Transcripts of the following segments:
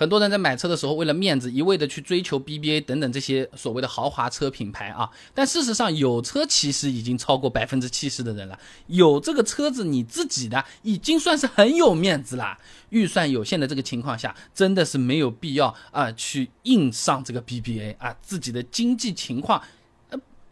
很多人在买车的时候，为了面子，一味的去追求 BBA 等等这些所谓的豪华车品牌啊。但事实上，有车其实已经超过百分之七十的人了。有这个车子，你自己的已经算是很有面子了。预算有限的这个情况下，真的是没有必要啊去硬上这个 BBA 啊，自己的经济情况。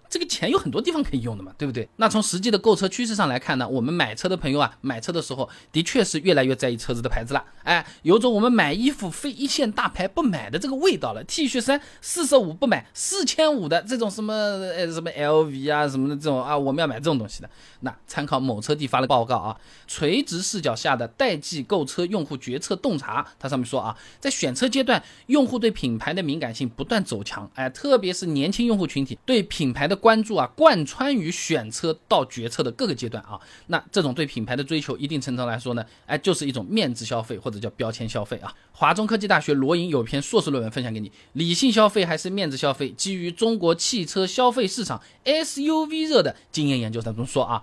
这个钱有很多地方可以用的嘛，对不对？那从实际的购车趋势上来看呢，我们买车的朋友啊，买车的时候的确是越来越在意车子的牌子了。哎，有种我们买衣服非一线大牌不买的这个味道了。T 恤衫四十五不买，四千五的这种什么呃什么 LV 啊什么的这种啊，我们要买这种东西的。那参考某车帝发的报告啊，垂直视角下的代际购车用户决策洞察，它上面说啊，在选车阶段，用户对品牌的敏感性不断走强，哎，特别是年轻用户群体对品牌的关注啊，贯穿于选车到决策的各个阶段啊。那这种对品牌的追求，一定程度来说呢，哎，就是一种面子消费或者叫标签消费啊。华中科技大学罗莹有篇硕士论文分享给你，理性消费还是面子消费？基于中国汽车消费市场 SUV 热的经验研究当中说啊。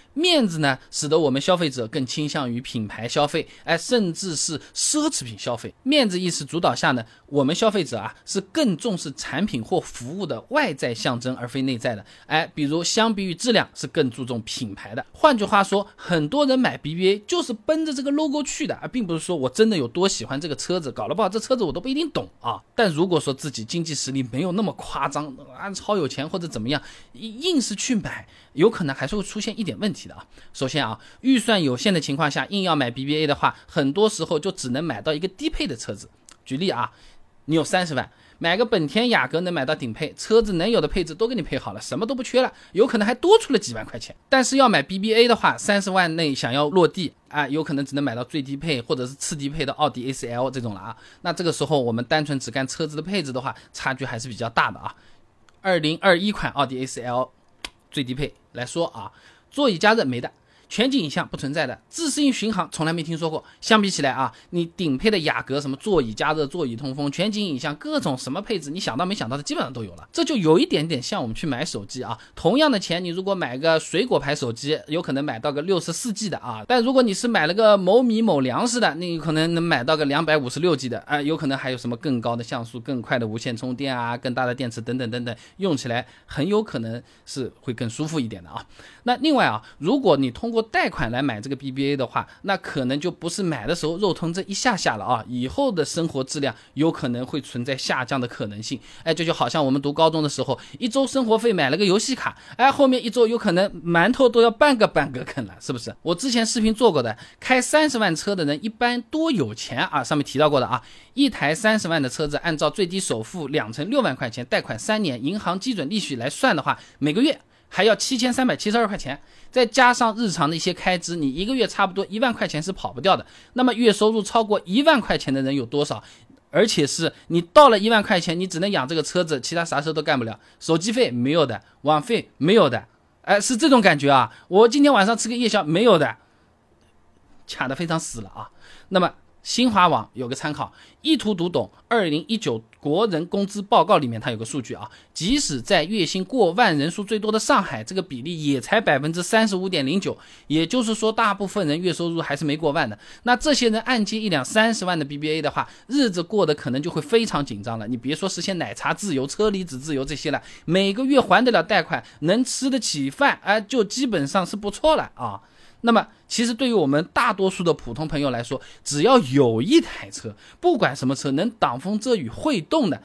面子呢，使得我们消费者更倾向于品牌消费，哎，甚至是奢侈品消费。面子意识主导下呢，我们消费者啊是更重视产品或服务的外在象征，而非内在的。哎，比如相比于质量，是更注重品牌的。换句话说，很多人买 BBA 就是奔着这个 logo 去的而，并不是说我真的有多喜欢这个车子，搞了不好这车子我都不一定懂啊。但如果说自己经济实力没有那么夸张啊，超有钱或者怎么样，硬是去买，有可能还是会出现一点问题。的啊，首先啊，预算有限的情况下，硬要买 BBA 的话，很多时候就只能买到一个低配的车子。举例啊，你有三十万，买个本田雅阁能买到顶配，车子能有的配置都给你配好了，什么都不缺了，有可能还多出了几万块钱。但是要买 BBA 的话，三十万内想要落地啊，有可能只能买到最低配或者是次低配的奥迪 A4L 这种了啊。那这个时候我们单纯只看车子的配置的话，差距还是比较大的啊。二零二一款奥迪 A4L 最低配来说啊。座椅加热没的。全景影像不存在的，自适应巡航从来没听说过。相比起来啊，你顶配的雅阁什么座椅加热、座椅通风、全景影像，各种什么配置，你想到没想到的基本上都有了。这就有一点点像我们去买手机啊，同样的钱，你如果买个水果牌手机，有可能买到个六十四 G 的啊，但如果你是买了个某米某粮食的，那有可能能买到个两百五十六 G 的啊，有可能还有什么更高的像素、更快的无线充电啊、更大的电池等等等等，用起来很有可能是会更舒服一点的啊。那另外啊，如果你通过贷款来买这个 BBA 的话，那可能就不是买的时候肉疼这一下下了啊，以后的生活质量有可能会存在下降的可能性。哎，这就好像我们读高中的时候，一周生活费买了个游戏卡，哎，后面一周有可能馒头都要半个半个啃了，是不是？我之前视频做过的，开三十万车的人一般多有钱啊？上面提到过的啊，一台三十万的车子，按照最低首付两成六万块钱，贷款三年，银行基准利息来算的话，每个月。还要七千三百七十二块钱，再加上日常的一些开支，你一个月差不多一万块钱是跑不掉的。那么月收入超过一万块钱的人有多少？而且是你到了一万块钱，你只能养这个车子，其他啥事都干不了，手机费没有的，网费没有的，哎，是这种感觉啊。我今天晚上吃个夜宵没有的，卡的非常死了啊。那么。新华网有个参考，一图读懂二零一九国人工资报告里面，它有个数据啊，即使在月薪过万人数最多的上海，这个比例也才百分之三十五点零九，也就是说，大部分人月收入还是没过万的。那这些人按揭一辆三十万的 BBA 的话，日子过得可能就会非常紧张了。你别说实现奶茶自由、车厘子自由这些了，每个月还得了贷款，能吃得起饭，哎，就基本上是不错了啊。那么，其实对于我们大多数的普通朋友来说，只要有一台车，不管什么车，能挡风遮雨、会动的，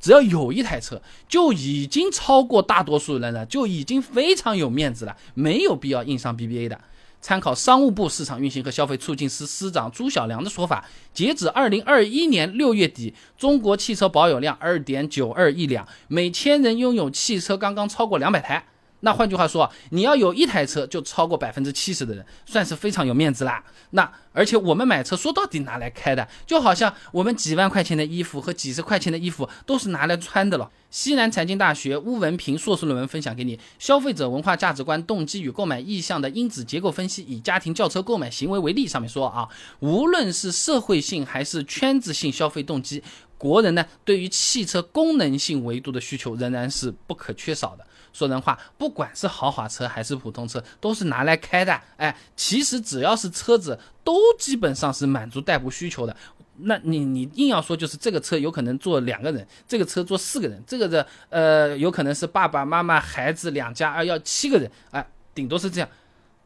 只要有一台车，就已经超过大多数人了，就已经非常有面子了，没有必要硬上 BBA 的。参考商务部市场运行和消费促进司司长朱晓良的说法，截止二零二一年六月底，中国汽车保有量二点九二亿辆，每千人拥有汽车刚刚超过两百台。那换句话说，你要有一台车，就超过百分之七十的人，算是非常有面子啦。那而且我们买车说到底拿来开的，就好像我们几万块钱的衣服和几十块钱的衣服都是拿来穿的了。西南财经大学邬文平硕士论文分享给你，《消费者文化价值观、动机与购买意向的因子结构分析》，以家庭轿车购买行为为例，上面说啊，无论是社会性还是圈子性消费动机，国人呢对于汽车功能性维度的需求仍然是不可缺少的。说人话，不管是豪华车还是普通车，都是拿来开的。哎，其实只要是车子，都基本上是满足代步需求的。那你你硬要说就是这个车有可能坐两个人，这个车坐四个人，这个的呃有可能是爸爸妈妈孩子两家啊要七个人哎，顶多是这样，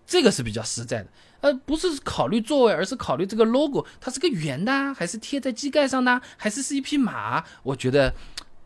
这个是比较实在的，呃不是考虑座位，而是考虑这个 logo 它是个圆的还是贴在机盖上呢，还是是一匹马？我觉得。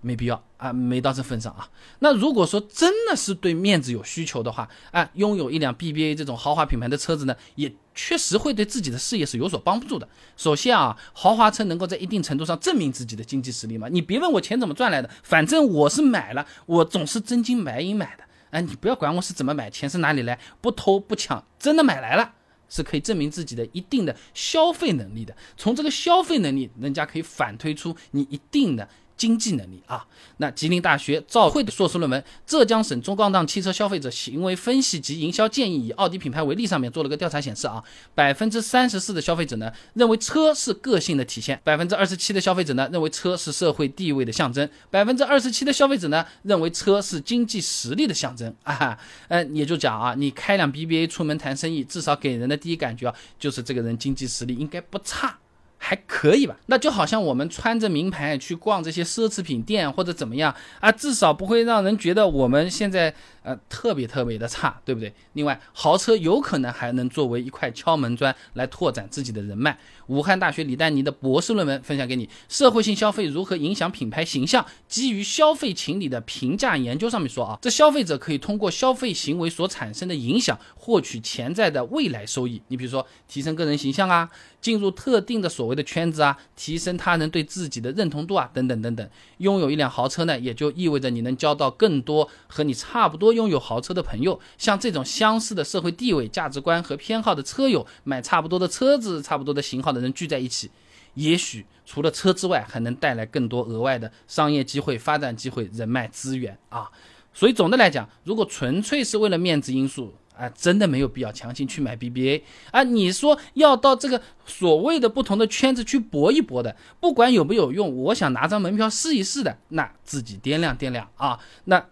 没必要啊，没到这份上啊。那如果说真的是对面子有需求的话，啊，拥有一辆 BBA 这种豪华品牌的车子呢，也确实会对自己的事业是有所帮助的。首先啊，豪华车能够在一定程度上证明自己的经济实力嘛。你别问我钱怎么赚来的，反正我是买了，我总是真金白银买的。哎，你不要管我是怎么买，钱是哪里来，不偷不抢，真的买来了，是可以证明自己的一定的消费能力的。从这个消费能力，人家可以反推出你一定的。经济能力啊，那吉林大学赵慧的硕士论文《浙江省中高档汽车消费者行为分析及营销建议》以奥迪品牌为例，上面做了个调查显示啊，百分之三十四的消费者呢认为车是个性的体现，百分之二十七的消费者呢认为车是社会地位的象征，百分之二十七的消费者呢认为车是经济实力的象征 啊，嗯，也就讲啊，你开辆 BBA 出门谈生意，至少给人的第一感觉啊，就是这个人经济实力应该不差。还可以吧，那就好像我们穿着名牌去逛这些奢侈品店或者怎么样啊，至少不会让人觉得我们现在。呃，特别特别的差，对不对？另外，豪车有可能还能作为一块敲门砖来拓展自己的人脉。武汉大学李丹妮的博士论文分享给你，《社会性消费如何影响品牌形象？基于消费情理的评价研究》上面说啊，这消费者可以通过消费行为所产生的影响，获取潜在的未来收益。你比如说，提升个人形象啊，进入特定的所谓的圈子啊，提升他人对自己的认同度啊，等等等等。拥有一辆豪车呢，也就意味着你能交到更多和你差不多。拥有豪车的朋友，像这种相似的社会地位、价值观和偏好的车友，买差不多的车子、差不多的型号的人聚在一起，也许除了车之外，还能带来更多额外的商业机会、发展机会、人脉资源啊。所以总的来讲，如果纯粹是为了面子因素啊，真的没有必要强行去买 BBA 啊。你说要到这个所谓的不同的圈子去搏一搏的，不管有没有用，我想拿张门票试一试的，那自己掂量掂量啊。那。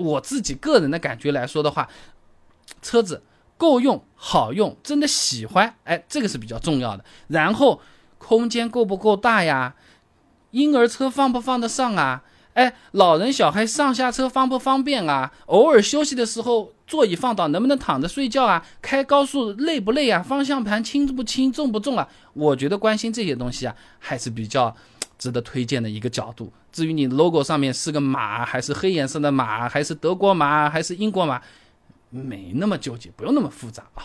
我自己个人的感觉来说的话，车子够用、好用，真的喜欢，哎，这个是比较重要的。然后空间够不够大呀？婴儿车放不放得上啊？哎，老人小孩上下车方不方便啊？偶尔休息的时候，座椅放倒能不能躺着睡觉啊？开高速累不累啊？方向盘轻不轻、重不重啊？我觉得关心这些东西啊，还是比较。值得推荐的一个角度。至于你 logo 上面是个马，还是黑颜色的马，还是德国马，还是英国马，没那么纠结，不用那么复杂啊。